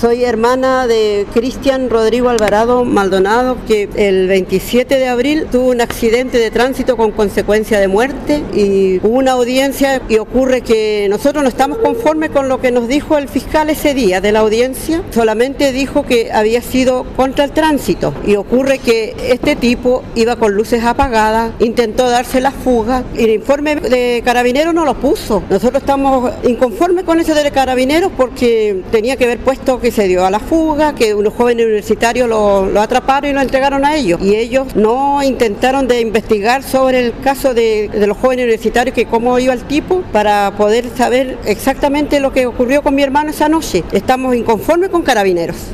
Soy hermana de Cristian Rodrigo Alvarado Maldonado, que el 27 de abril tuvo un accidente de tránsito con consecuencia de muerte y hubo una audiencia y ocurre que nosotros no estamos conformes con lo que nos dijo el fiscal ese día de la audiencia, solamente dijo que había sido contra el tránsito y ocurre que este tipo iba con luces apagadas, intentó darse la fuga y el informe de carabineros no lo puso. Nosotros estamos inconformes con ese de carabineros porque tenía que haber puesto que se dio a la fuga, que unos jóvenes universitarios lo, atraparon y lo entregaron a ellos. Y ellos no intentaron de investigar sobre el caso de los jóvenes universitarios, que cómo iba el tipo, para poder saber exactamente lo que ocurrió con mi hermano esa noche. Estamos inconformes con carabineros.